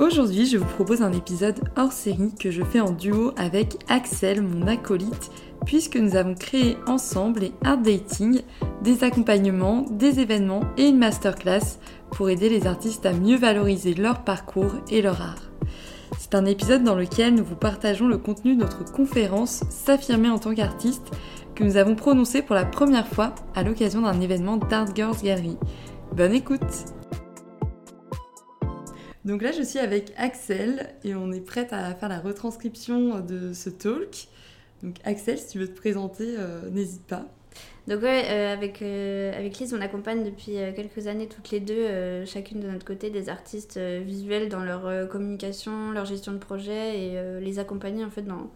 Aujourd'hui, je vous propose un épisode hors série que je fais en duo avec Axel, mon acolyte, puisque nous avons créé ensemble les Art Dating, des accompagnements, des événements et une masterclass pour aider les artistes à mieux valoriser leur parcours et leur art. C'est un épisode dans lequel nous vous partageons le contenu de notre conférence S'affirmer en tant qu'artiste que nous avons prononcé pour la première fois à l'occasion d'un événement d'Art Girls Gallery. Bonne écoute donc là, je suis avec Axel et on est prête à faire la retranscription de ce talk. Donc Axel, si tu veux te présenter, euh, n'hésite pas. Donc ouais, euh, avec, euh, avec Lise, on accompagne depuis quelques années toutes les deux, chacune de notre côté, des artistes visuels dans leur communication, leur gestion de projet et les accompagner en fait dans,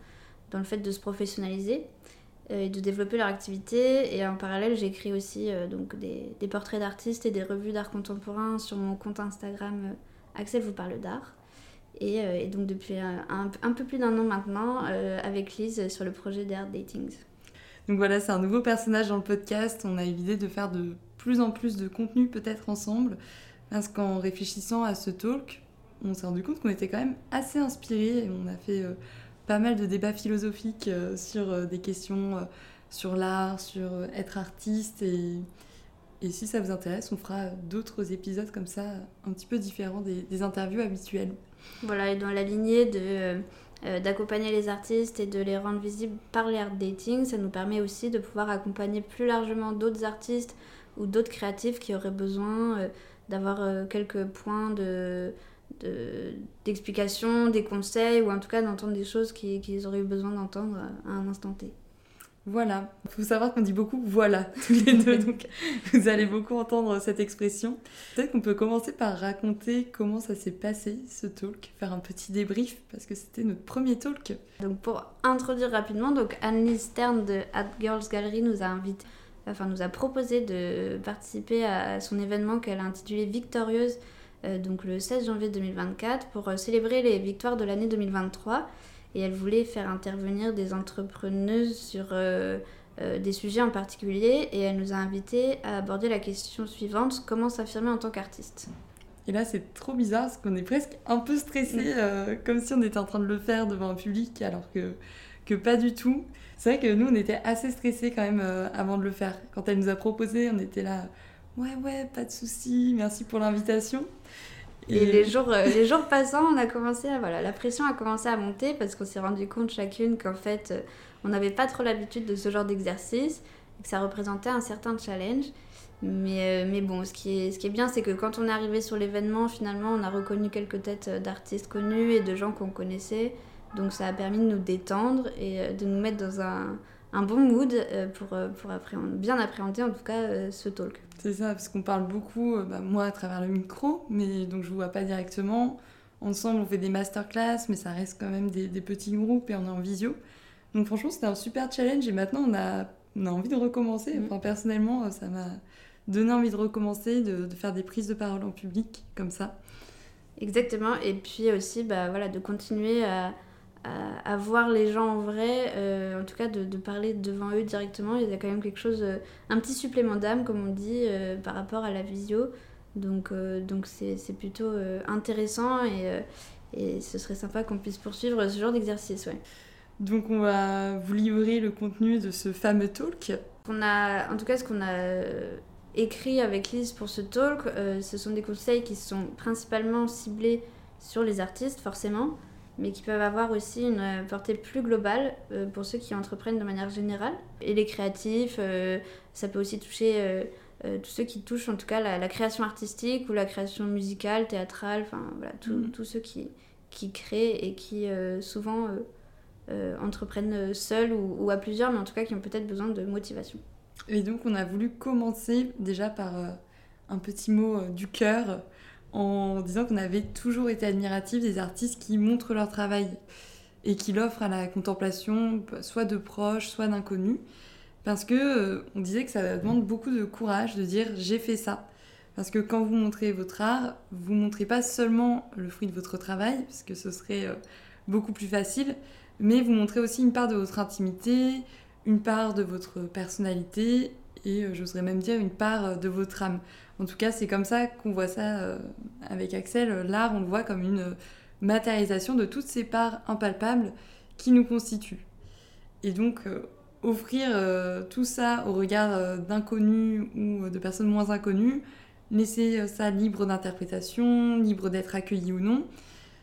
dans le fait de se professionnaliser et de développer leur activité. Et en parallèle, j'écris aussi donc des portraits d'artistes et des revues d'art contemporain sur mon compte Instagram Axel vous parle d'art. Et, euh, donc depuis un, un, peu plus d'un an maintenant, euh, avec Lise sur le projet d'Art Datings. Donc voilà, c'est un nouveau personnage dans le podcast. On a eu l'idée de faire de plus en plus de contenu peut-être ensemble. Parce qu'en réfléchissant à ce talk, on s'est rendu compte qu'on était quand même assez inspirés. On a fait euh, pas mal de débats philosophiques sur des questions sur l'art, sur être artiste et, et si ça vous intéresse, on fera d'autres épisodes comme ça, un petit peu différents des, interviews habituelles. Voilà, et dans la lignée de, euh, d'accompagner les artistes et de les rendre visibles par l'art dating, ça nous permet aussi de pouvoir accompagner plus largement d'autres artistes ou d'autres créatifs qui auraient besoin euh, d'avoir euh, quelques points de, d'explication, des conseils ou en tout cas d'entendre des choses qu'ils auraient eu besoin d'entendre à un instant T. Voilà, il faut savoir qu'on dit beaucoup voilà tous les deux, donc vous allez beaucoup entendre cette expression. Peut-être qu'on peut commencer par raconter comment ça s'est passé ce talk, faire un petit débrief parce que c'était notre premier talk. Donc pour introduire rapidement, donc Anne Stern de At Girls Gallery nous a invité, enfin nous a proposé de participer à son événement qu'elle a intitulé Victorieuse, euh, donc le 16 janvier 2024, pour euh, célébrer les victoires de l'année 2023 et elle voulait faire intervenir des entrepreneuses sur euh, euh, des sujets en particulier et elle nous a invités à aborder la question suivante comment s'affirmer en tant qu'artiste? Et là, c'est trop bizarre parce qu'on est presque un peu stressé, mm. euh, comme si on était en train de le faire devant un public, alors que, que pas du tout. C'est vrai que nous, on était assez stressés quand même avant de le faire. Quand elle nous a proposé, on était là, ouais, ouais, pas de souci, merci pour l'invitation. Et, les, jours, euh, les jours passant, on a commencé à, voilà, la pression a commencé à monter parce qu'on s'est rendu compte chacune qu'en fait, euh, on n'avait pas trop l'habitude de ce genre d'exercice et que ça représentait un certain challenge. Mais, euh, mais bon, ce qui est, ce qui est bien, c'est que quand on est arrivé sur l'événement, finalement, on a reconnu quelques têtes d'artistes connus et de gens qu'on connaissait. Donc ça a permis de nous détendre et de nous mettre dans un, un bon mood euh, pour, euh, pour bien appréhender en tout cas euh, ce talk. C'est ça, parce qu'on parle beaucoup, bah, moi à travers le micro, mais donc je ne vois pas directement. Ensemble, on fait des masterclass, mais ça reste quand même des, petits groupes et on est en visio. Donc franchement, c'était un super challenge et maintenant on a, on a envie de recommencer. Mm. Enfin, personnellement, ça m'a donné envie de recommencer, de, de, faire des prises de parole en public comme ça. Exactement, et puis aussi bah, voilà, de continuer à à, voir les gens en vrai, euh, en tout cas de, parler devant eux directement. Il y a quand même quelque chose, euh, un petit supplément d'âme, comme on dit, euh, par rapport à la visio. Donc donc c'est plutôt intéressant et, et, ce serait sympa qu'on puisse poursuivre ce genre d'exercice. Ouais. Donc on va vous livrer le contenu de ce fameux talk. On a, en tout cas, ce qu'on a écrit avec Lise pour ce talk, ce sont des conseils qui sont principalement ciblés sur les artistes, forcément mais qui peuvent avoir aussi une euh, portée plus globale euh, pour ceux qui entreprennent de manière générale. Et les créatifs, euh, ça peut aussi toucher tous ceux qui touchent en tout cas la, création artistique ou la création musicale, théâtrale, enfin voilà, mm. tous ceux qui, qui créent et qui souvent entreprennent seuls ou, ou, à plusieurs, mais en tout cas qui ont peut-être besoin de motivation. Et donc on a voulu commencer déjà par un petit mot du cœur en disant qu'on avait toujours été admiratif des artistes qui montrent leur travail et qui l'offrent à la contemplation, soit de proches, soit d'inconnus. Parce que euh, on disait que ça demande beaucoup de courage de dire j'ai fait ça. Parce que quand vous montrez votre art, vous montrez pas seulement le fruit de votre travail, puisque ce serait euh, beaucoup plus facile, mais vous montrez aussi une part de votre intimité, une part de votre personnalité et euh, j'oserais même dire une part de votre âme. En tout cas, c'est comme ça qu'on voit ça euh, avec Axel. L'art, on le voit comme une matérialisation de toutes ces parts impalpables qui nous constituent. Et donc, euh, offrir euh, tout ça au regard d'inconnus ou de personnes moins inconnues, laisser ça libre d'interprétation, libre d'être accueilli ou non,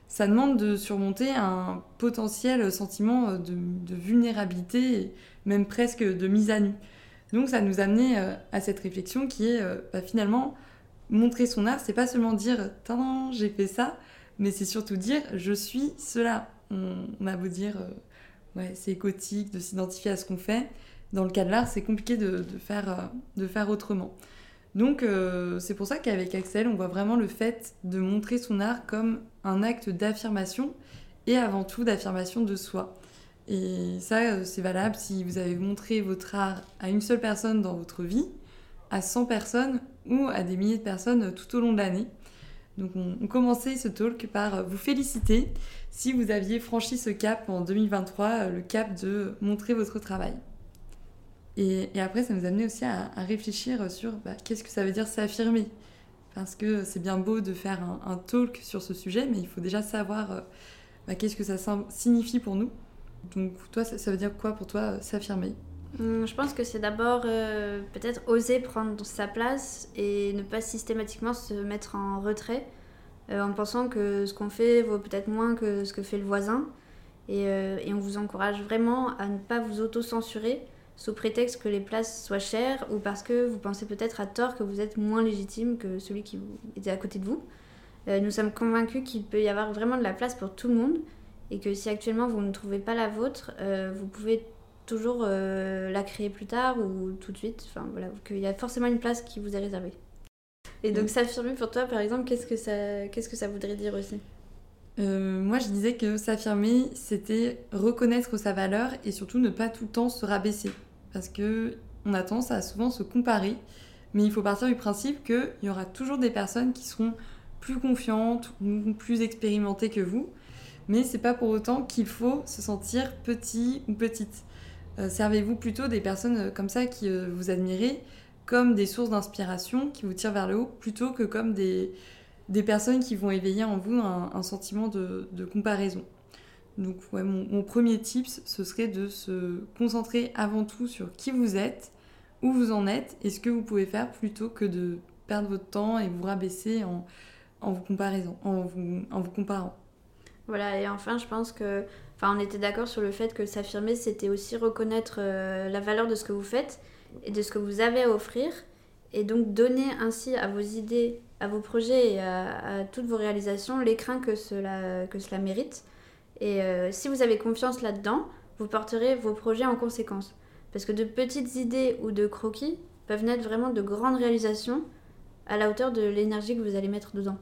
ça demande de surmonter un potentiel sentiment de, de vulnérabilité, même presque de mise à nu. Donc ça nous a amené euh, à cette réflexion qui est euh, bah, finalement montrer son art, c'est pas seulement dire j'ai fait ça, mais c'est surtout dire je suis cela. On, a beau dire euh, ouais, c'est écotique de s'identifier à ce qu'on fait. Dans le cas de l'art, c'est compliqué de faire autrement. Donc c'est pour ça qu'avec Axel, on voit vraiment le fait de montrer son art comme un acte d'affirmation et avant tout d'affirmation de soi. Et ça, euh, c'est valable si vous avez montré votre art à une seule personne dans votre vie, à 100 personnes ou à des milliers de personnes tout au long de l'année. Donc on, commençait ce talk par vous féliciter si vous aviez franchi ce cap en 2023, euh, le cap de montrer votre travail. Et, après, ça nous amenait aussi à, réfléchir sur bah, qu'est-ce que ça veut dire s'affirmer? Parce que c'est bien beau de faire un, talk sur ce sujet, mais il faut déjà savoir euh, bah, qu'est-ce que ça signifie pour nous. Donc toi, ça, veut dire quoi pour toi euh, s'affirmer? Hum, je pense que c'est d'abord euh, peut-être oser prendre sa place et ne pas systématiquement se mettre en retrait euh, en pensant que ce qu'on fait vaut peut-être moins que ce que fait le voisin. Et, et on vous encourage vraiment à ne pas vous auto-censurer sous prétexte que les places soient chères ou parce que vous pensez peut-être à tort que vous êtes moins légitime que celui qui était à côté de vous. nous sommes convaincus qu'il peut y avoir vraiment de la place pour tout le monde et que si actuellement vous ne trouvez pas la vôtre, euh, vous pouvez toujours euh, la créer plus tard ou tout de suite. Enfin voilà, qu'il y a forcément une place qui vous est réservée. Et donc s'affirmer pour toi, par exemple, qu'est-ce que ça, qu'est-ce que ça voudrait dire aussi? Euh, moi, je disais que s'affirmer, c'était reconnaître sa valeur et surtout ne pas tout le temps se rabaisser. Parce que on a tendance à souvent se comparer, mais il faut partir du principe qu'il y aura toujours des personnes qui seront plus confiantes ou plus expérimentées que vous mais c'est pas pour autant qu'il faut se sentir petit ou petite. Euh, servez-vous plutôt des personnes euh, comme ça qui euh, vous admirez comme des sources d'inspiration qui vous tirent vers le haut plutôt que comme des, des personnes qui vont éveiller en vous un, sentiment de, de, comparaison. Donc mon, premier tips, ce serait de se concentrer avant tout sur qui vous êtes, où vous en êtes et ce que vous pouvez faire plutôt que de perdre votre temps et vous rabaisser en, en vous, en vous, en vous comparant. Voilà, et enfin, je pense que. Enfin, on était d'accord sur le fait que s'affirmer, c'était aussi reconnaître euh, la valeur de ce que vous faites et de ce que vous avez à offrir. Et donc, donner ainsi à vos idées, à vos projets et à, toutes vos réalisations l'écrin que cela, que cela mérite. Et euh, si vous avez confiance là-dedans, vous porterez vos projets en conséquence. Parce que de petites idées ou de croquis peuvent naître vraiment de grandes réalisations à la hauteur de l'énergie que vous allez mettre dedans.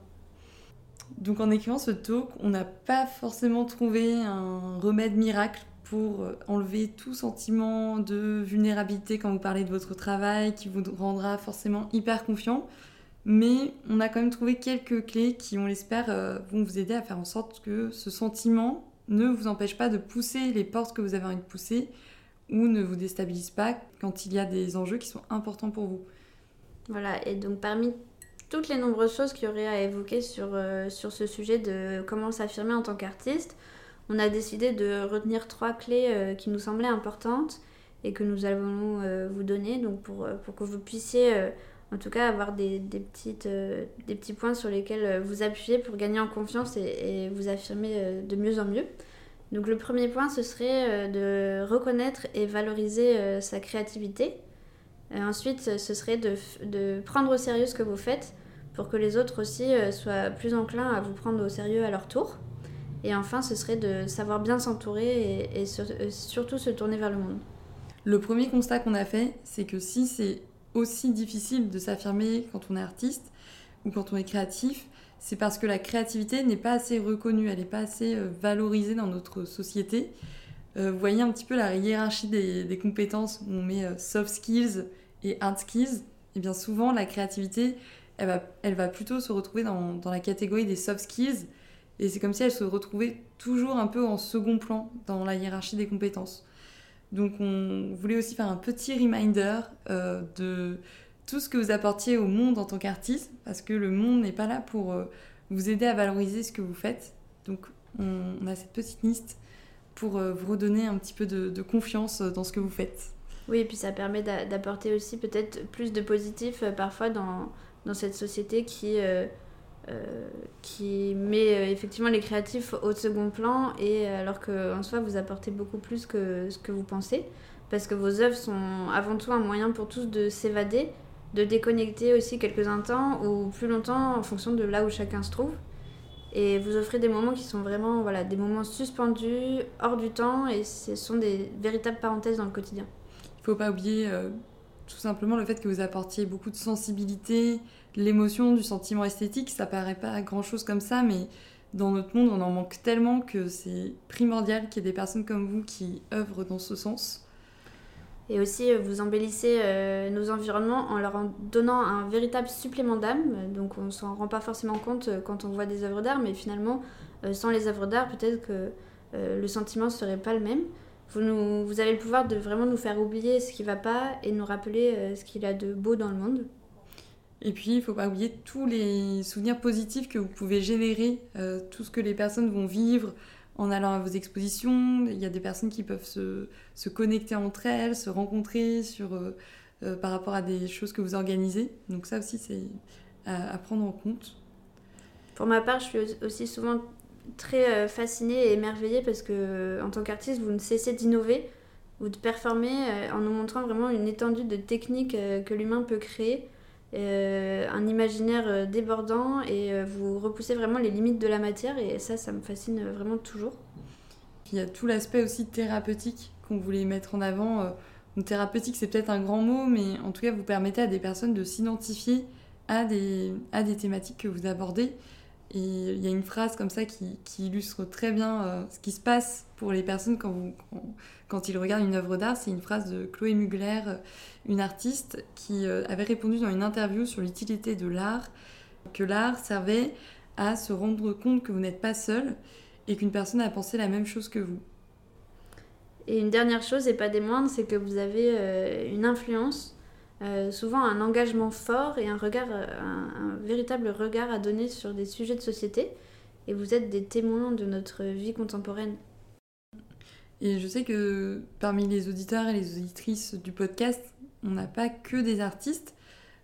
Donc en écrivant ce talk, on n'a pas forcément trouvé un remède miracle pour euh, enlever tout sentiment de vulnérabilité quand vous parlez de votre travail, qui vous rendra forcément hyper confiant. Mais on a quand même trouvé quelques clés qui, on l'espère, euh, vont vous aider à faire en sorte que ce sentiment ne vous empêche pas de pousser les portes que vous avez envie de pousser ou ne vous déstabilise pas quand il y a des enjeux qui sont importants pour vous. Voilà, et donc parmi toutes les nombreuses choses qu'il y aurait à évoquer sur, euh, sur ce sujet de comment s'affirmer en tant qu'artiste, on a décidé de retenir trois clés euh, qui nous semblaient importantes et que nous allons euh, vous donner donc pour, pour que vous puissiez en tout cas avoir des, des petites, des petits points sur lesquels vous appuyer pour gagner en confiance et, et vous affirmer de mieux en mieux. Donc le premier point, ce serait de reconnaître et valoriser sa créativité. Ensuite, ce serait de, de, prendre au sérieux ce que vous faites pour que les autres aussi euh, soient plus enclins à vous prendre au sérieux à leur tour. Et enfin, ce serait de savoir bien s'entourer et, euh, surtout se tourner vers le monde. Le premier constat qu'on a fait, c'est que si c'est aussi difficile de s'affirmer quand on est artiste ou quand on est créatif, c'est parce que la créativité n'est pas assez reconnue, elle n'est pas assez euh, valorisée dans notre société. vous voyez un petit peu la hiérarchie des, des compétences on met soft skills et hard skills. Eh bien souvent, la créativité, elle va, plutôt se retrouver dans, la catégorie des soft skills. Et c'est comme si elle se retrouvait toujours un peu en second plan dans la hiérarchie des compétences. Donc on voulait aussi faire un petit reminder euh, de tout ce que vous apportiez au monde en tant qu'artiste, parce que le monde n'est pas là pour euh, vous aider à valoriser ce que vous faites. Donc on, a cette petite liste pour euh, vous redonner un petit peu de, confiance dans ce que vous faites. Oui, et puis ça permet d'apporter aussi peut-être plus de positif parfois dans, dans cette société qui, qui met effectivement les créatifs au second plan, et alors qu'en soi vous apportez beaucoup plus que ce que vous pensez parce que vos œuvres sont avant tout un moyen pour tous de s'évader, de déconnecter aussi quelques instants ou plus longtemps en fonction de là où chacun se trouve. Et vous offrez des moments qui sont vraiment voilà, des moments suspendus, hors du temps, et ce sont des véritables parenthèses dans le quotidien. Il ne faut pas oublier euh, tout simplement le fait que vous apportiez beaucoup de sensibilité, l'émotion, du sentiment esthétique. Ça paraît pas grand-chose comme ça, mais dans notre monde, on en manque tellement que c'est primordial qu'il y ait des personnes comme vous qui œuvrent dans ce sens. Et aussi, euh, vous embellissez euh, nos environnements en leur donnant un véritable supplément d'âme. Donc, on s'en rend pas forcément compte quand on voit des œuvres d'art, mais finalement, sans les œuvres d'art, peut-être que le sentiment ne serait pas le même. Vous, nous, vous avez le pouvoir de vraiment nous faire oublier ce qui ne va pas et nous rappeler ce qu'il y a de beau dans le monde. Et puis, il ne faut pas oublier tous les souvenirs positifs que vous pouvez générer, tout ce que les personnes vont vivre, en allant à vos expositions. Il y a des personnes qui peuvent se, se connecter entre elles, se rencontrer sur, euh, euh, par rapport à des choses que vous organisez. Donc ça aussi, c'est à, prendre en compte. Pour ma part, je suis aussi souvent très euh, fascinée et émerveillée parce que en tant qu'artiste, vous ne cessez d'innover ou de performer en nous montrant vraiment une étendue de techniques que l'humain peut créer euh, un imaginaire euh, débordant et euh, vous repoussez vraiment les limites de la matière et ça, ça me fascine vraiment toujours. Il y a tout l'aspect aussi thérapeutique qu'on voulait mettre en avant. thérapeutique, c'est peut-être un grand mot, mais en tout cas, vous permettez à des personnes de s'identifier à des, à des thématiques que vous abordez. Et il y a une phrase comme ça qui, illustre très bien ce qui se passe pour les personnes quand, ils regardent une œuvre d'art. C'est une phrase de Chloé Mugler, euh, une artiste, qui euh, avait répondu dans une interview sur l'utilité de l'art, que l'art servait à se rendre compte que vous n'êtes pas seul et qu'une personne a pensé la même chose que vous. Et une dernière chose, et pas des moindres, c'est que vous avez euh, une influence, souvent un engagement fort et un, regard, un, véritable regard à donner sur des sujets de société. Et vous êtes des témoins de notre vie contemporaine. Et je sais que parmi les auditeurs et les auditrices du podcast, on n'a pas que des artistes,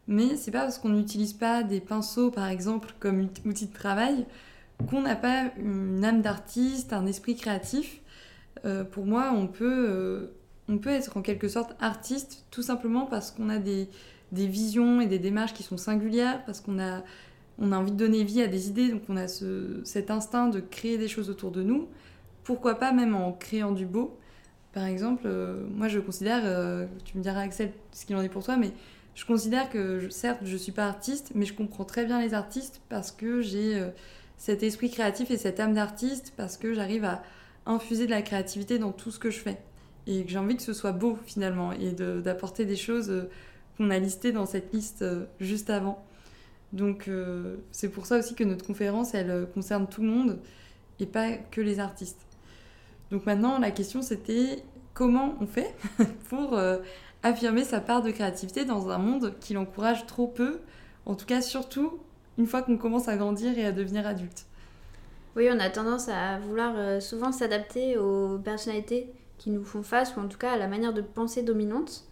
mais c'est pas parce qu'on n'utilise pas des pinceaux, par exemple, comme outil de travail, qu'on n'a pas une âme d'artiste, un esprit créatif. Euh, pour moi, on peut, euh, on peut être en quelque sorte artiste tout simplement parce qu'on a des, visions et des démarches qui sont singulières, parce qu'on a, on a envie de donner vie à des idées, donc on a ce, cet instinct de créer des choses autour de nous pourquoi pas même en créant du beau. Par exemple, euh, moi je considère, euh, tu me diras Axel ce qu'il en est pour toi, mais je considère que certes je suis pas artiste, mais je comprends très bien les artistes parce que j'ai euh, cet esprit créatif et cette âme d'artiste, parce que j'arrive à infuser de la créativité dans tout ce que je fais. Et que j'ai envie que ce soit beau finalement et d'apporter des choses qu'on a listées dans cette liste juste avant. Donc c'est pour ça aussi que notre conférence, elle concerne tout le monde et pas que les artistes. Donc maintenant, la question c'était comment on fait pour euh, affirmer sa part de créativité dans un monde qui l'encourage trop peu, en tout cas surtout une fois qu'on commence à grandir et à devenir adulte. Oui, on a tendance à vouloir euh, souvent s'adapter aux personnalités qui nous font face, ou en tout cas à la manière de penser dominante.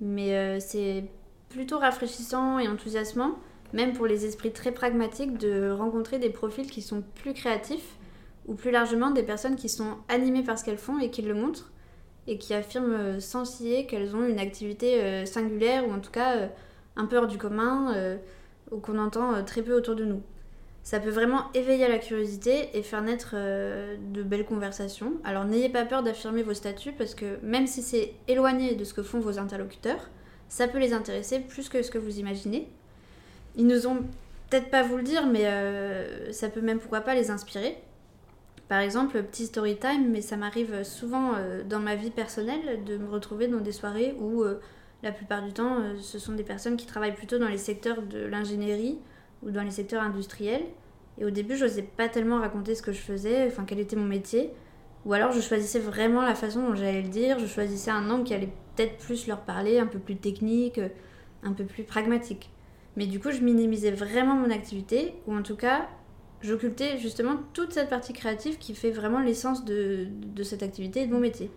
Mais euh, c'est plutôt rafraîchissant et enthousiasmant, même pour les esprits très pragmatiques, de rencontrer des profils qui sont plus créatifs ou plus largement des personnes qui sont animées par ce qu'elles font et qui le montrent, et qui affirment euh, sans scier qu'elles ont une activité euh, singulière, ou en tout cas un peu hors du commun, ou qu'on entend très peu autour de nous. Ça peut vraiment éveiller la curiosité et faire naître de belles conversations. Alors n'ayez pas peur d'affirmer vos statuts, parce que même si c'est éloigné de ce que font vos interlocuteurs, ça peut les intéresser plus que ce que vous imaginez. Ils nous peut-être pas vous le dire, mais ça peut même pourquoi pas les inspirer. Par exemple, petit story time, mais ça m'arrive souvent euh, dans ma vie personnelle de me retrouver dans des soirées où euh, la plupart du temps euh, ce sont des personnes qui travaillent plutôt dans les secteurs de l'ingénierie ou dans les secteurs industriels. Et au début, je n'osais pas tellement raconter ce que je faisais, enfin quel était mon métier. Ou alors je choisissais vraiment la façon dont j'allais le dire, je choisissais un nom qui allait peut-être plus leur parler, un peu plus technique, un peu plus pragmatique. Mais du coup, je minimisais vraiment mon activité, ou en tout cas, j'occultais justement toute cette partie créative qui fait vraiment l'essence de, de cette activité et de mon métier.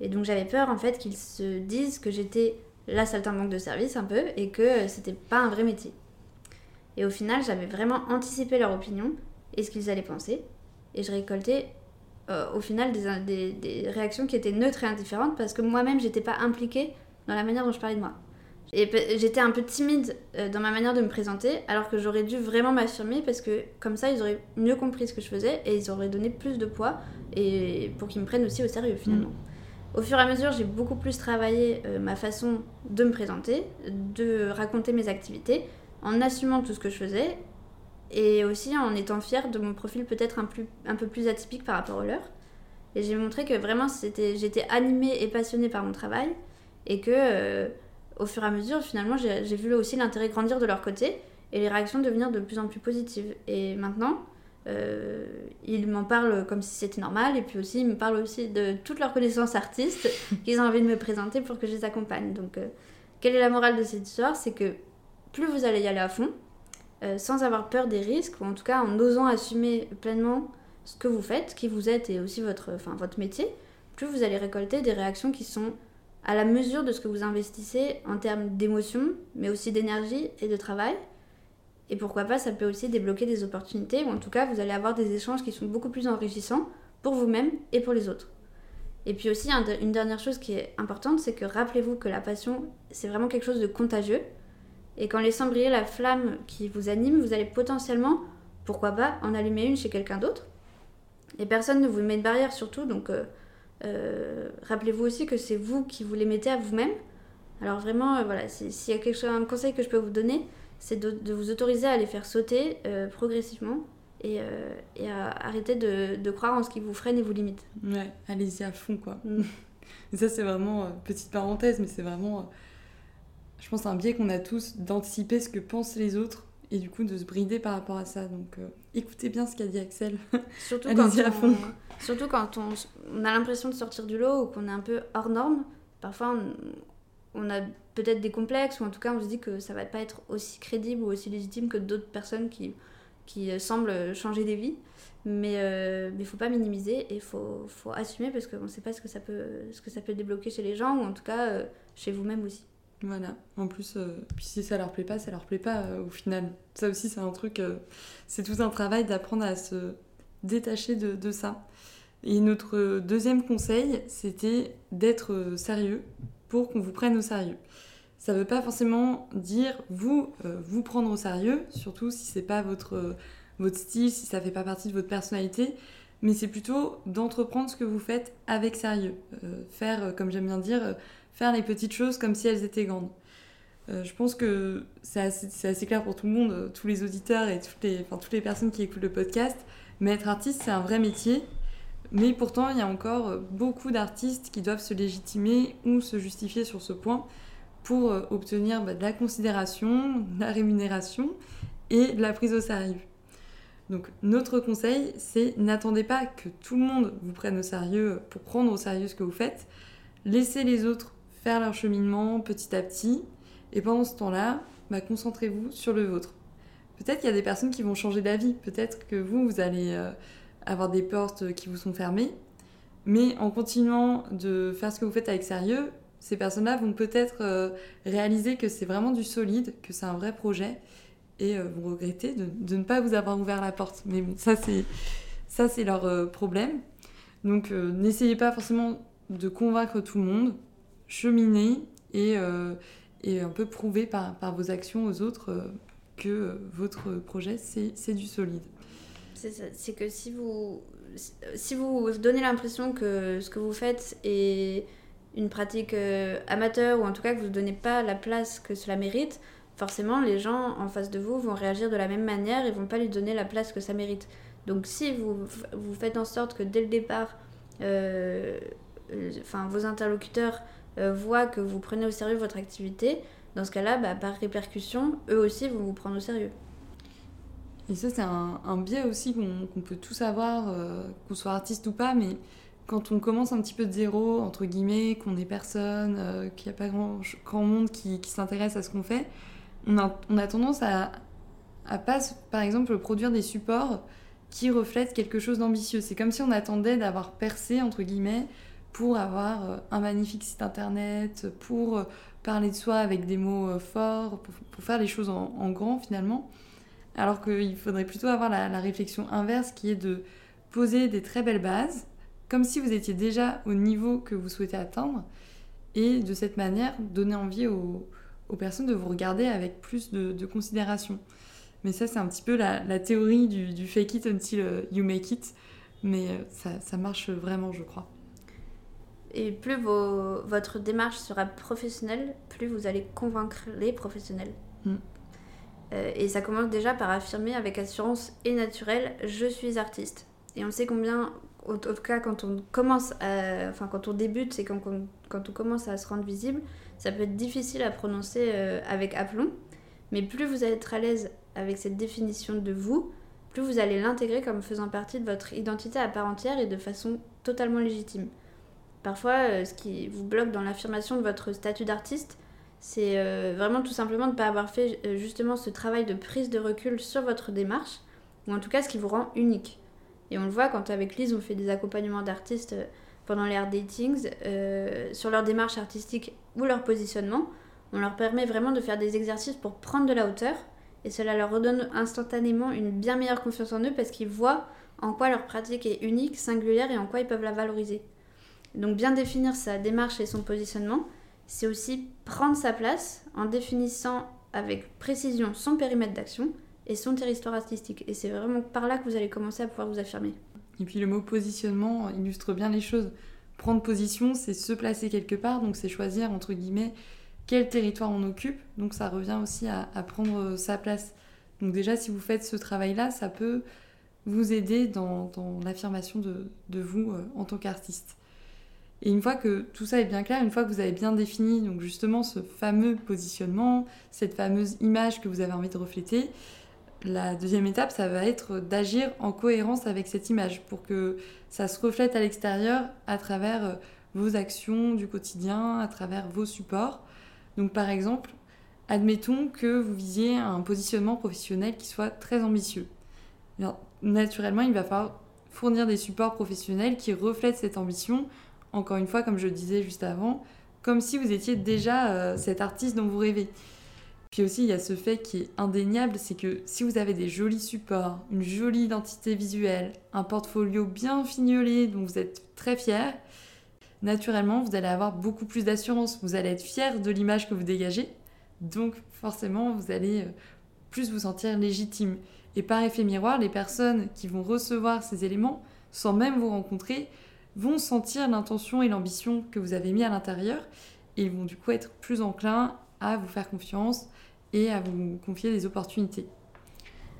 Et donc j'avais peur en fait qu'ils se disent que j'étais la saltimbanque de service un peu et que c'était pas un vrai métier. Et au final, j'avais vraiment anticipé leur opinion et ce qu'ils allaient penser. Et je récoltais euh, au final des, des, réactions qui étaient neutres et indifférentes parce que moi-même, j'étais pas impliquée dans la manière dont je parlais de moi. Et j'étais un peu timide euh, dans ma manière de me présenter, alors que j'aurais dû vraiment m'affirmer parce que comme ça, ils auraient mieux compris ce que je faisais et ils auraient donné plus de poids et pour qu'ils me prennent aussi au sérieux finalement. Au fur et à mesure, j'ai beaucoup plus travaillé euh, ma façon de me présenter, de raconter mes activités, en assumant tout ce que je faisais et aussi en étant fière de mon profil peut-être un, un peu plus atypique par rapport au leur. Et j'ai montré que vraiment j'étais animée et passionnée par mon travail et que euh, au fur et à mesure, finalement, j'ai vu aussi l'intérêt grandir de leur côté et les réactions devenir de plus en plus positives. Et maintenant, euh, ils m'en parlent comme si c'était normal et puis aussi ils me parlent aussi de toutes leurs connaissances artistes qu'ils ont envie de me présenter pour que je les accompagne. Donc, euh, quelle est la morale de cette histoire? C'est que plus vous allez y aller à fond, euh, sans avoir peur des risques, ou en tout cas en osant assumer pleinement ce que vous faites, qui vous êtes et aussi votre, enfin, votre métier, plus vous allez récolter des réactions qui sont à la mesure de ce que vous investissez en termes d'émotion, mais aussi d'énergie et de travail. Et pourquoi pas, ça peut aussi débloquer des opportunités, ou en tout cas, vous allez avoir des échanges qui sont beaucoup plus enrichissants pour vous-même et pour les autres. Et puis aussi, une dernière chose qui est importante, c'est que rappelez-vous que la passion, c'est vraiment quelque chose de contagieux. Et qu'en laissant briller la flamme qui vous anime, vous allez potentiellement, pourquoi pas, en allumer une chez quelqu'un d'autre. Et personne ne vous met de barrière surtout, donc euh, euh, rappelez-vous aussi que c'est vous qui vous les mettez à vous-même. Alors vraiment, euh, voilà, s'il y a quelque chose, un conseil que je peux vous donner, c'est de, vous autoriser à les faire sauter progressivement et, et, à arrêter de, de, croire en ce qui vous freine et vous limite. Ouais, allez-y à fond, quoi. Mm. ça, c'est vraiment, petite parenthèse, mais c'est vraiment je pense, un biais qu'on a tous d'anticiper ce que pensent les autres et du coup de se brider par rapport à ça. Donc euh, écoutez bien ce qu'a dit Axel. Surtout quand, on, à fond. surtout quand on, a l'impression de sortir du lot ou qu'on est un peu hors norme. Parfois on, a peut-être des complexes ou en tout cas on se dit que ça va pas être aussi crédible ou aussi légitime que d'autres personnes qui, qui euh, semblent changer des vies. Mais il euh, ne faut pas minimiser et il faut, faut, assumer parce qu'on ne sait pas ce que, ça peut, ce que ça peut débloquer chez les gens ou en tout cas chez vous-même aussi. Voilà. En plus, euh, puis si ça leur plaît pas, ça leur plaît pas euh, au final. Ça aussi, c'est un truc. Euh, c'est tout un travail d'apprendre à se détacher de, ça. Et notre deuxième conseil, c'était d'être sérieux pour qu'on vous prenne au sérieux. Ça veut pas forcément dire vous vous prendre au sérieux, surtout si c'est pas votre votre style, si ça fait pas partie de votre personnalité, mais c'est plutôt d'entreprendre ce que vous faites avec sérieux. faire, comme j'aime bien dire faire les petites choses comme si elles étaient grandes. Euh, je pense que c'est assez, clair pour tout le monde, euh, tous les auditeurs et toutes les, enfin, toutes les personnes qui écoutent le podcast. Mais être artiste, c'est un vrai métier. Mais pourtant, il y a encore euh, beaucoup d'artistes qui doivent se légitimer ou se justifier sur ce point pour obtenir bah, de la considération, de la rémunération et de la prise au sérieux. Donc notre conseil, c'est n'attendez pas que tout le monde vous prenne au sérieux pour prendre au sérieux ce que vous faites. Laissez les autres faire leur cheminement petit à petit. Et pendant ce temps-là, bah, concentrez-vous sur le vôtre. Peut-être qu'il y a des personnes qui vont changer d'avis. Peut-être que vous, vous allez euh, avoir des portes qui vous sont fermées. Mais en continuant de faire ce que vous faites avec sérieux, ces personnes-là vont peut-être euh, réaliser que c'est vraiment du solide, que c'est un vrai projet, et euh, vont regretter de, ne pas vous avoir ouvert la porte. Mais bon, ça c'est ça c'est leur problème. Donc n'essayez pas forcément de convaincre tout le monde cheminer et, euh, et un peu prouver par, par, vos actions aux autres euh, que votre projet, c'est du solide. C'est que si vous, si vous donnez l'impression que ce que vous faites est une pratique euh, amateur ou en tout cas que vous ne donnez pas la place que cela mérite, forcément les gens en face de vous vont réagir de la même manière et vont pas lui donner la place que ça mérite. Donc si vous, vous faites en sorte que dès le départ, enfin vos interlocuteurs euh, voient que vous prenez au sérieux votre activité, dans ce cas-là, bah, par répercussion, eux aussi vont vous prendre au sérieux. Et ça, c'est un, biais aussi qu'on peut tous avoir, euh, qu'on soit artiste ou pas, mais quand on commence un petit peu de zéro, entre guillemets, qu'on est personne, euh, qu'il n'y a pas grand, grand monde qui, s'intéresse à ce qu'on fait, on a, on a, tendance à, à pas, par exemple, produire des supports qui reflètent quelque chose d'ambitieux. C'est comme si on attendait d'avoir percé, entre guillemets, pour avoir euh, un magnifique site internet, pour euh, parler de soi avec des mots forts, pour, faire les choses en, grand finalement. Alors qu'il faudrait plutôt avoir la, réflexion inverse qui est de poser des très belles bases comme si vous étiez déjà au niveau que vous souhaitez atteindre, et de cette manière donner envie aux, personnes de vous regarder avec plus de, considération. Mais ça, c'est un petit peu la, théorie du, fake it until euh, you make it, mais euh, ça, marche vraiment, je crois. Et plus votre démarche sera professionnelle, plus vous allez convaincre les professionnels. Mm. Euh, et ça commence déjà par affirmer avec assurance et naturel je suis artiste. Et on sait combien en tout cas quand on commence à, enfin quand on débute c'est quand, quand, on commence à se rendre visible ça peut être difficile à prononcer euh, avec aplomb mais plus vous allez être à l'aise avec cette définition de vous plus vous allez l'intégrer comme faisant partie de votre identité à part entière et de façon totalement légitime parfois euh, ce qui vous bloque dans l'affirmation de votre statut d'artiste c'est euh, vraiment tout simplement de ne pas avoir fait justement ce travail de prise de recul sur votre démarche ou en tout cas ce qui vous rend unique et on le voit quand avec Lise, on fait des accompagnements d'artistes euh, pendant les art datings, euh, sur leur démarche artistique ou leur positionnement. On leur permet vraiment de faire des exercices pour prendre de la hauteur. Et cela leur redonne instantanément une bien meilleure confiance en eux parce qu'ils voient en quoi leur pratique est unique, singulière et en quoi ils peuvent la valoriser. Donc bien définir sa démarche et son positionnement, c'est aussi prendre sa place en définissant avec précision son périmètre d'action et son territoire artistique. Et c'est vraiment par là que vous allez commencer à pouvoir vous affirmer. Et puis le mot positionnement illustre bien les choses. Prendre position, c'est se placer quelque part, donc c'est choisir, entre guillemets, quel territoire on occupe. Donc ça revient aussi à, prendre sa place. Donc déjà, si vous faites ce travail-là, ça peut vous aider dans, l'affirmation de, de, vous euh, en tant qu'artiste. Et une fois que tout ça est bien clair, une fois que vous avez bien défini donc justement ce fameux positionnement, cette fameuse image que vous avez envie de refléter, la deuxième étape, ça va être d'agir en cohérence avec cette image pour que ça se reflète à l'extérieur à travers vos actions du quotidien, à travers vos supports. Donc par exemple, admettons que vous visiez un positionnement professionnel qui soit très ambitieux. naturellement, il va falloir fournir des supports professionnels qui reflètent cette ambition, encore une fois, comme je disais juste avant, comme si vous étiez déjà euh, cet artiste dont vous rêvez. Puis aussi, il y a ce fait qui est indéniable, c'est que si vous avez des jolis supports, une jolie identité visuelle, un portfolio bien fignolé dont vous êtes très fier, naturellement, vous allez avoir beaucoup plus d'assurance. Vous allez être fier de l'image que vous dégagez. Donc, forcément, vous allez euh, plus vous sentir légitime. Et par effet miroir, les personnes qui vont recevoir ces éléments, sans même vous rencontrer, vont sentir l'intention et l'ambition que vous avez mis à l'intérieur et ils vont du coup être plus enclins à vous faire confiance et à vous confier des opportunités.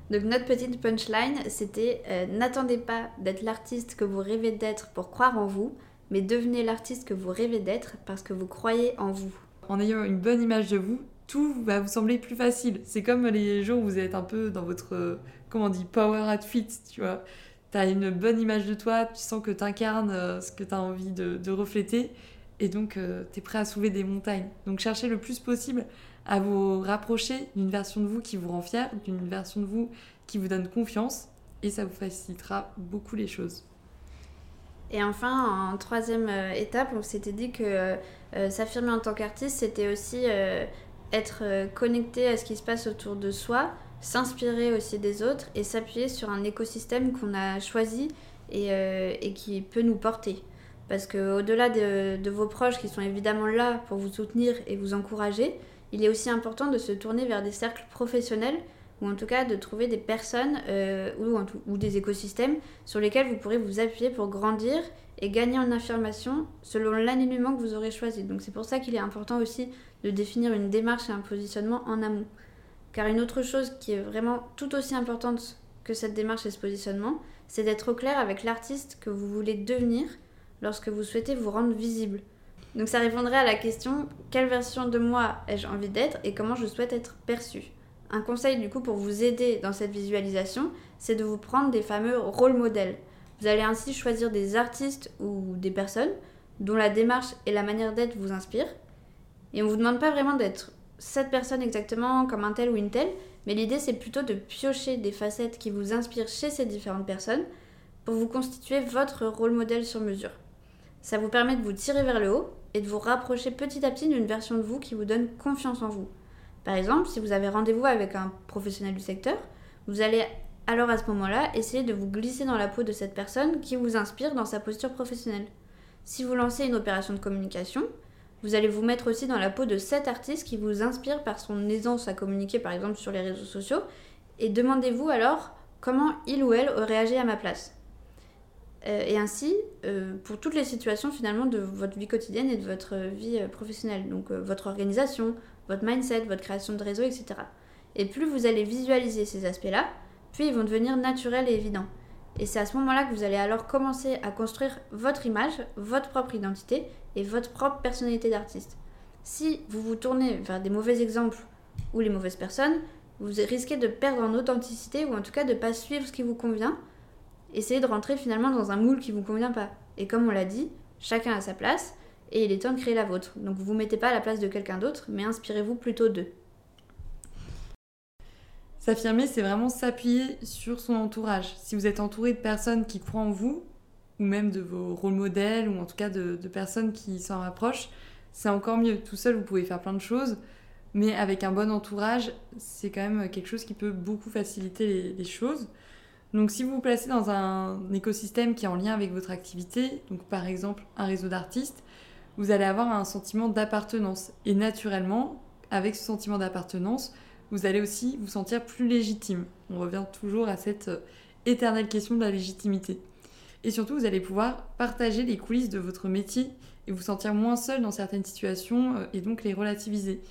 Donc notre petite punchline, c'était euh, n'attendez pas d'être l'artiste que vous rêvez d'être pour croire en vous, mais devenez l'artiste que vous rêvez d'être parce que vous croyez en vous. En ayant une bonne image de vous, tout va vous sembler plus facile. C'est comme les jours où vous êtes un peu dans votre, euh, comment on dit, power fit, tu vois. Tu as une bonne image de toi, tu sens que tu incarnes euh, ce que tu as envie de, refléter, et donc tu es prêt à soulever des montagnes. Donc cherchez le plus possible à vous rapprocher d'une version de vous qui vous rend fier, d'une version de vous qui vous donne confiance, et ça vous facilitera beaucoup les choses. Et enfin, en troisième euh, étape, on s'était dit que euh, euh, s'affirmer en tant qu'artiste, c'était aussi être connecté à ce qui se passe autour de soi, s'inspirer aussi des autres et s'appuyer sur un écosystème qu'on a choisi et, et, qui peut nous porter. Parce qu'au-delà de, de, vos proches qui sont évidemment là pour vous soutenir et vous encourager, il est aussi important de se tourner vers des cercles professionnels ou en tout cas de trouver des personnes euh, ou, ou, des écosystèmes sur lesquels vous pourrez vous appuyer pour grandir et gagner en affirmation selon l'alignement que vous aurez choisi. Donc c'est pour ça qu'il est important aussi de définir une démarche et un positionnement en amont. Car une autre chose qui est vraiment tout aussi importante que cette démarche et ce positionnement, c'est d'être au clair avec l'artiste que vous voulez devenir lorsque vous souhaitez vous rendre visible. Donc ça répondrait à la question quelle version de moi ai-je envie d'être et comment je souhaite être perçue? Un conseil du coup pour vous aider dans cette visualisation, c'est de vous prendre des fameux rôles modèles. Vous allez ainsi choisir des artistes ou des personnes dont la démarche et la manière d'être vous inspirent. Et on ne vous demande pas vraiment d'être cette personne exactement comme un tel ou une telle, mais l'idée c'est plutôt de piocher des facettes qui vous inspirent chez ces différentes personnes pour vous constituer votre rôle modèle sur mesure. Ça vous permet de vous tirer vers le haut et de vous rapprocher petit à petit d'une version de vous qui vous donne confiance en vous. Par exemple, si vous avez rendez-vous avec un professionnel du secteur, vous allez alors à ce moment-là essayer de vous glisser dans la peau de cette personne qui vous inspire dans sa posture professionnelle. Si vous lancez une opération de communication, vous allez vous mettre aussi dans la peau de cet artiste qui vous inspire par son aisance à communiquer par exemple sur les réseaux sociaux et demandez-vous alors comment il ou elle aurait agi à ma place. Euh, et ainsi, euh, pour toutes les situations finalement de votre vie quotidienne et de votre vie euh, professionnelle, donc votre organisation, votre mindset, votre création de réseau, etc. Et plus vous allez visualiser ces aspects-là, plus ils vont devenir naturels et évidents. Et c'est à ce moment-là que vous allez alors commencer à construire votre image, votre propre identité et votre propre personnalité d'artiste. Si vous vous tournez vers des mauvais exemples ou les mauvaises personnes, vous risquez de perdre en authenticité ou en tout cas de ne pas suivre ce qui vous convient. Essayez de rentrer finalement dans un moule qui vous convient pas. Et comme on l'a dit, chacun a sa place et il est temps de créer la vôtre. Donc vous ne vous mettez pas à la place de quelqu'un d'autre, mais inspirez-vous plutôt d'eux. S'affirmer, c'est vraiment s'appuyer sur son entourage. Si vous êtes entouré de personnes qui croient en vous, ou même de vos rôles modèles, ou en tout cas de, personnes qui s'en rapprochent, c'est encore mieux. Tout seul, vous pouvez faire plein de choses, mais avec un bon entourage, c'est quand même quelque chose qui peut beaucoup faciliter les, choses. Donc si vous vous placez dans un écosystème qui est en lien avec votre activité, donc par exemple un réseau d'artistes, vous allez avoir un sentiment d'appartenance. Et naturellement, avec ce sentiment d'appartenance, vous allez aussi vous sentir plus légitime. On revient toujours à cette euh, éternelle question de la légitimité. Et surtout, vous allez pouvoir partager les coulisses de votre métier et vous sentir moins seul dans certaines situations euh, et donc les relativiser.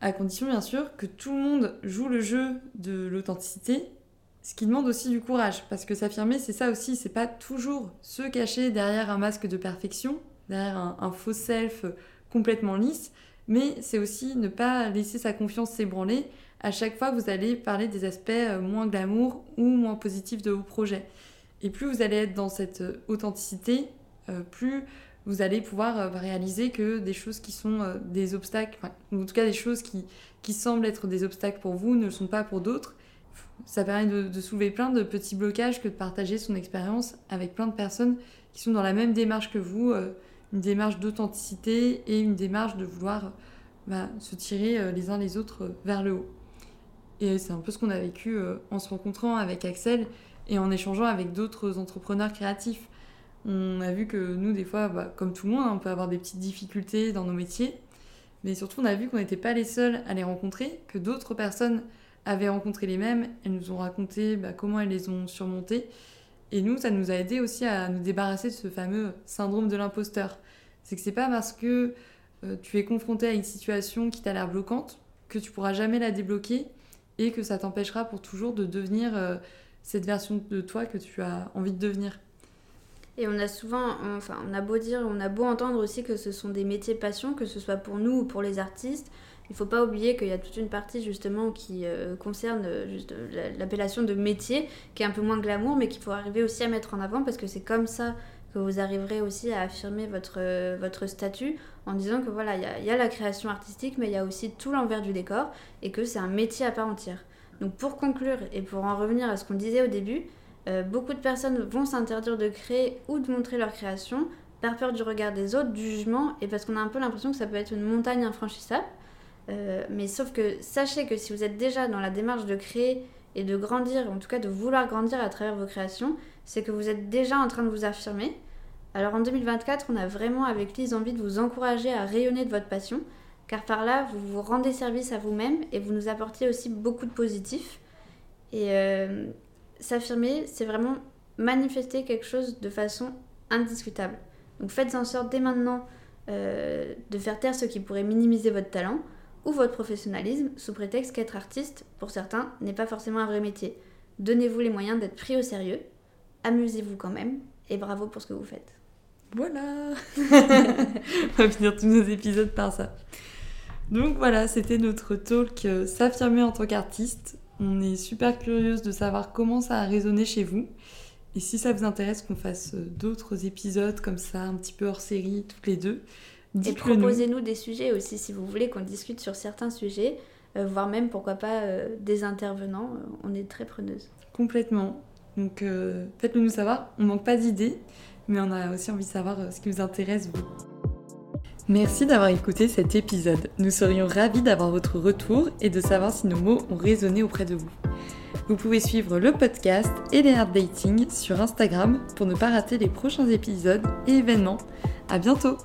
À condition bien sûr que tout le monde joue le jeu de l'authenticité, ce qui demande aussi du courage, parce que s'affirmer, c'est ça aussi, c'est pas toujours se cacher derrière un masque de perfection, derrière un, un faux self complètement lisse, mais c'est aussi ne pas laisser sa confiance s'ébranler à chaque fois que vous allez parler des aspects euh, moins glamour ou moins positifs de vos projets. Et plus vous allez être dans cette euh, authenticité, euh, plus vous allez pouvoir réaliser que des choses qui sont des obstacles, ou en tout cas des choses qui, qui semblent être des obstacles pour vous ne le sont pas pour d'autres. Ça permet de, soulever plein de petits blocages que de partager son expérience avec plein de personnes qui sont dans la même démarche que vous, une démarche d'authenticité et une démarche de vouloir bah, se tirer les uns les autres vers le haut. Et c'est un peu ce qu'on a vécu euh, en se rencontrant avec Axel et en échangeant avec d'autres entrepreneurs créatifs. On a vu que nous, des fois, bah, comme tout le monde, hein, on peut avoir des petites difficultés dans nos métiers. Mais surtout, on a vu qu'on n'était pas les seuls à les rencontrer, que d'autres personnes avaient rencontré les mêmes. Elles nous ont raconté bah, comment elles les ont surmontées. Et nous, ça nous a aidé aussi à nous débarrasser de ce fameux syndrome de l'imposteur. C'est que c'est pas parce que euh, tu es confronté à une situation qui t'a l'air bloquante que tu pourras jamais la débloquer et que ça t'empêchera pour toujours de devenir euh, cette version de toi que tu as envie de devenir. Et on a souvent, enfin, on a beau dire, on a beau entendre aussi que ce sont des métiers passion, que ce soit pour nous ou pour les artistes. Il faut pas oublier qu'il y a toute une partie justement qui euh, concerne euh, l'appellation de métier, qui est un peu moins glamour, mais qu'il faut arriver aussi à mettre en avant parce que c'est comme ça que vous arriverez aussi à affirmer votre, votre statut en disant que voilà, il y, a la création artistique, mais il y a aussi tout l'envers du décor et que c'est un métier à part entière. Donc pour conclure et pour en revenir à ce qu'on disait au début, euh, beaucoup de personnes vont s'interdire de créer ou de montrer leur création par peur du regard des autres, du jugement, et parce qu'on a un peu l'impression que ça peut être une montagne infranchissable. Euh, mais sauf que sachez que si vous êtes déjà dans la démarche de créer et de grandir, en tout cas de vouloir grandir à travers vos créations, c'est que vous êtes déjà en train de vous affirmer. Alors en 2024, on a vraiment avec Lise envie de vous encourager à rayonner de votre passion, car par là, vous vous rendez service à vous-même et vous nous apportez aussi beaucoup de positifs. Et euh, s'affirmer, c'est vraiment manifester quelque chose de façon indiscutable. Donc faites en sorte dès maintenant euh, de faire taire ce qui pourrait minimiser votre talent ou votre professionnalisme sous prétexte qu'être artiste, pour certains, n'est pas forcément un vrai métier. Donnez-vous les moyens d'être pris au sérieux, amusez-vous quand même, et bravo pour ce que vous faites. Voilà On va finir tous nos épisodes par ça. Donc voilà, c'était notre talk euh, S'affirmer en tant qu'artiste. On est super curieuse de savoir comment ça a résonné chez vous. Et si ça vous intéresse qu'on fasse d'autres épisodes comme ça, un petit peu hors série, toutes les deux, et proposez-nous des sujets aussi si vous voulez qu'on discute sur certains sujets, euh, voire même pourquoi pas euh, des intervenants. Euh, on est très preneuse. Complètement. Donc faites-le nous savoir. On manque pas d'idées, mais on a aussi envie de savoir ce qui vous intéresse vous. Merci d'avoir écouté cet épisode. Nous serions ravis d'avoir votre retour et de savoir si nos mots ont résonné auprès de vous. Vous pouvez suivre le podcast et les hard dating sur Instagram pour ne pas rater les prochains épisodes et événements. À bientôt!